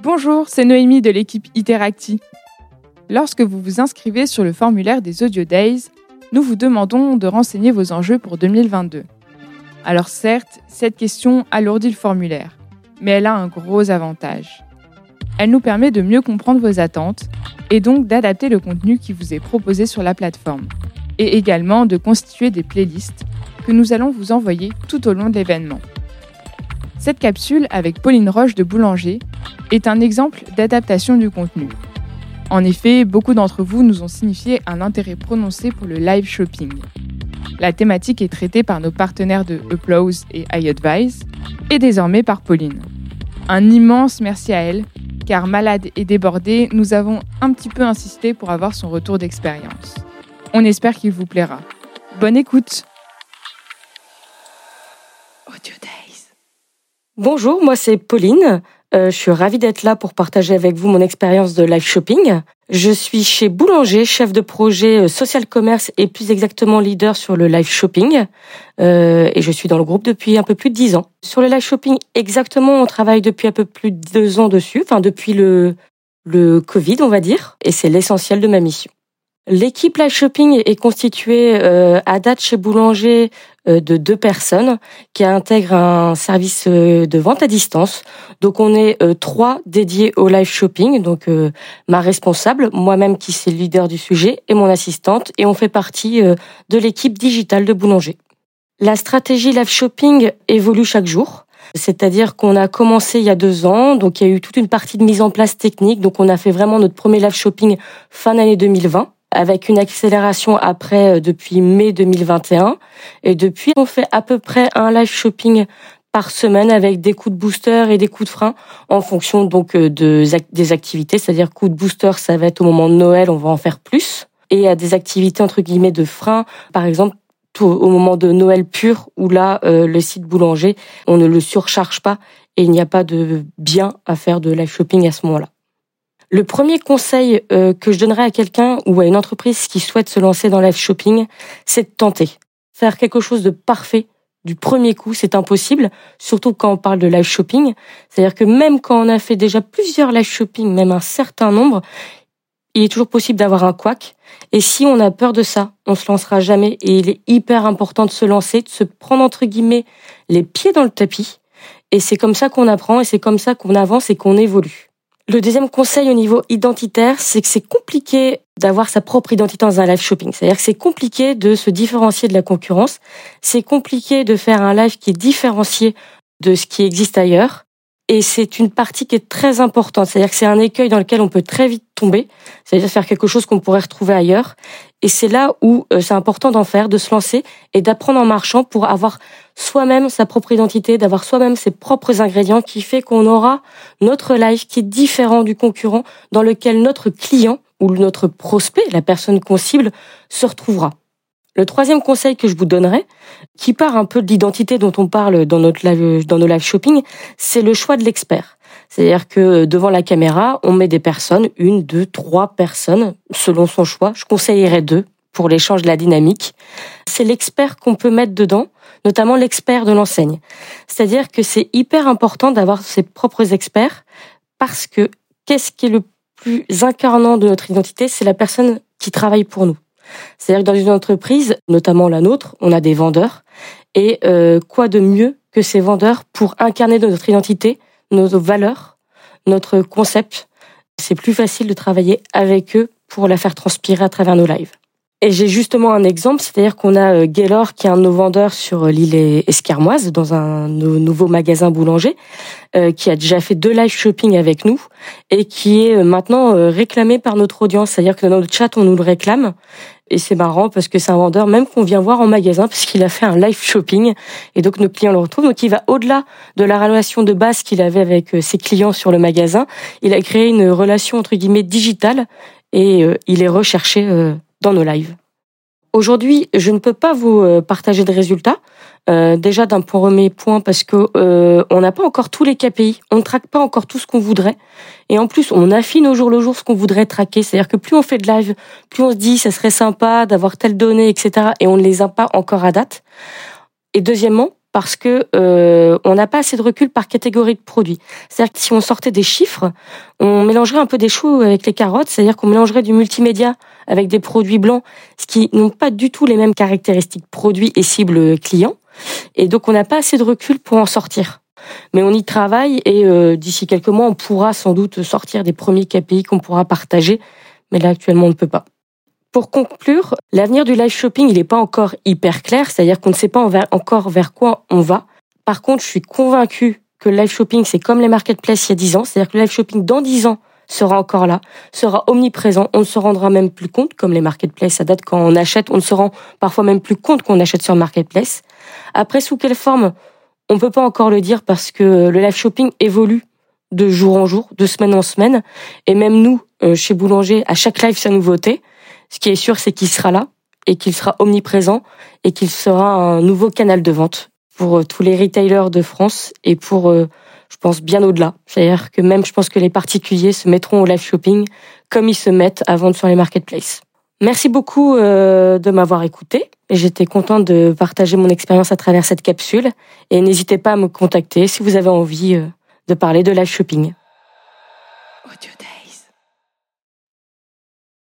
Bonjour, c'est Noémie de l'équipe Iteracti. Lorsque vous vous inscrivez sur le formulaire des Audio Days, nous vous demandons de renseigner vos enjeux pour 2022. Alors certes, cette question alourdit le formulaire, mais elle a un gros avantage. Elle nous permet de mieux comprendre vos attentes et donc d'adapter le contenu qui vous est proposé sur la plateforme, et également de constituer des playlists que nous allons vous envoyer tout au long de l'événement. Cette capsule avec Pauline Roche de Boulanger est un exemple d'adaptation du contenu. En effet, beaucoup d'entre vous nous ont signifié un intérêt prononcé pour le live shopping. La thématique est traitée par nos partenaires de Applause et iAdvise et désormais par Pauline. Un immense merci à elle, car malade et débordée, nous avons un petit peu insisté pour avoir son retour d'expérience. On espère qu'il vous plaira. Bonne écoute Audio Days. Bonjour, moi c'est Pauline. Euh, je suis ravie d'être là pour partager avec vous mon expérience de live shopping. Je suis chez Boulanger, chef de projet euh, social commerce et plus exactement leader sur le live shopping. Euh, et je suis dans le groupe depuis un peu plus de dix ans. Sur le live shopping, exactement, on travaille depuis un peu plus de deux ans dessus, enfin depuis le, le Covid, on va dire. Et c'est l'essentiel de ma mission. L'équipe Live Shopping est constituée euh, à date chez Boulanger euh, de deux personnes qui intègrent un service euh, de vente à distance. Donc on est trois dédiés au live shopping, donc ma responsable, moi-même qui suis leader du sujet et mon assistante, et on fait partie de l'équipe digitale de Boulanger. La stratégie live shopping évolue chaque jour. C'est-à-dire qu'on a commencé il y a deux ans, donc il y a eu toute une partie de mise en place technique, donc on a fait vraiment notre premier live shopping fin d'année 2020 avec une accélération après euh, depuis mai 2021. Et depuis, on fait à peu près un live shopping par semaine avec des coups de booster et des coups de frein en fonction donc euh, de, des activités. C'est-à-dire coups de booster, ça va être au moment de Noël, on va en faire plus. Et à des activités entre guillemets de frein, par exemple au moment de Noël pur, où là, euh, le site boulanger, on ne le surcharge pas et il n'y a pas de bien à faire de live shopping à ce moment-là. Le premier conseil euh, que je donnerais à quelqu'un ou à une entreprise qui souhaite se lancer dans live shopping, c'est de tenter. Faire quelque chose de parfait du premier coup, c'est impossible, surtout quand on parle de live shopping. C'est-à-dire que même quand on a fait déjà plusieurs live shopping, même un certain nombre, il est toujours possible d'avoir un quack. Et si on a peur de ça, on se lancera jamais. Et il est hyper important de se lancer, de se prendre entre guillemets les pieds dans le tapis. Et c'est comme ça qu'on apprend et c'est comme ça qu'on avance et qu'on évolue. Le deuxième conseil au niveau identitaire, c'est que c'est compliqué d'avoir sa propre identité dans un live shopping. C'est-à-dire que c'est compliqué de se différencier de la concurrence. C'est compliqué de faire un live qui est différencié de ce qui existe ailleurs. Et c'est une partie qui est très importante. C'est-à-dire que c'est un écueil dans lequel on peut très vite tomber. C'est-à-dire faire quelque chose qu'on pourrait retrouver ailleurs. Et c'est là où euh, c'est important d'en faire, de se lancer et d'apprendre en marchant pour avoir soi-même sa propre identité, d'avoir soi-même ses propres ingrédients qui fait qu'on aura notre live qui est différent du concurrent dans lequel notre client ou notre prospect, la personne qu'on cible, se retrouvera. Le troisième conseil que je vous donnerai, qui part un peu de l'identité dont on parle dans notre dans nos live shopping, c'est le choix de l'expert. C'est-à-dire que devant la caméra, on met des personnes, une, deux, trois personnes, selon son choix. Je conseillerais deux pour l'échange de la dynamique. C'est l'expert qu'on peut mettre dedans, notamment l'expert de l'enseigne. C'est-à-dire que c'est hyper important d'avoir ses propres experts parce que qu'est-ce qui est le plus incarnant de notre identité C'est la personne qui travaille pour nous. C'est-à-dire que dans une entreprise, notamment la nôtre, on a des vendeurs. Et euh, quoi de mieux que ces vendeurs pour incarner notre identité, nos valeurs, notre concept? C'est plus facile de travailler avec eux pour la faire transpirer à travers nos lives. Et j'ai justement un exemple, c'est-à-dire qu'on a euh, Gaylor qui est un de nos vendeurs sur euh, l'île Escarmoise dans un nouveau magasin boulanger euh, qui a déjà fait deux live shopping avec nous et qui est maintenant réclamé par notre audience, c'est-à-dire que dans notre chat on nous le réclame et c'est marrant parce que c'est un vendeur même qu'on vient voir en magasin parce qu'il a fait un live shopping. Et donc nos clients le retrouvent. Donc il va au-delà de la relation de base qu'il avait avec ses clients sur le magasin, il a créé une relation entre guillemets digitale. Et il est recherché dans nos lives. Aujourd'hui, je ne peux pas vous euh, partager de résultats. Euh, déjà d'un premier point parce que euh, on n'a pas encore tous les KPI, on ne traque pas encore tout ce qu'on voudrait, et en plus on affine au jour le jour ce qu'on voudrait traquer. C'est-à-dire que plus on fait de live, plus on se dit ça serait sympa d'avoir telle donnée, etc. Et on ne les a pas encore à date. Et deuxièmement, parce que n'a pas assez de recul par catégorie de produits. C'est-à-dire que si on sortait des chiffres, on mélangerait un peu des choux avec les carottes, c'est-à-dire qu'on mélangerait du multimédia avec des produits blancs, ce qui n'ont pas du tout les mêmes caractéristiques produits et cibles clients. Et donc on n'a pas assez de recul pour en sortir. Mais on y travaille et euh, d'ici quelques mois, on pourra sans doute sortir des premiers KPI qu'on pourra partager. Mais là, actuellement, on ne peut pas. Pour conclure, l'avenir du live shopping, il n'est pas encore hyper clair, c'est-à-dire qu'on ne sait pas encore vers quoi on va. Par contre, je suis convaincue que le live shopping, c'est comme les marketplaces il y a 10 ans, c'est-à-dire que le live shopping dans 10 ans sera encore là, sera omniprésent, on ne se rendra même plus compte, comme les marketplaces, ça date quand on achète, on ne se rend parfois même plus compte qu'on achète sur marketplace. Après, sous quelle forme? On ne peut pas encore le dire parce que le live shopping évolue de jour en jour, de semaine en semaine, et même nous, euh, chez Boulanger, à chaque live, sa nouveauté. Ce qui est sûr, c'est qu'il sera là et qu'il sera omniprésent et qu'il sera un nouveau canal de vente pour euh, tous les retailers de France et pour, euh, je pense, bien au-delà. C'est-à-dire que même, je pense que les particuliers se mettront au live shopping comme ils se mettent à vendre sur les marketplaces. Merci beaucoup euh, de m'avoir écouté. J'étais contente de partager mon expérience à travers cette capsule. Et n'hésitez pas à me contacter si vous avez envie de parler de live shopping.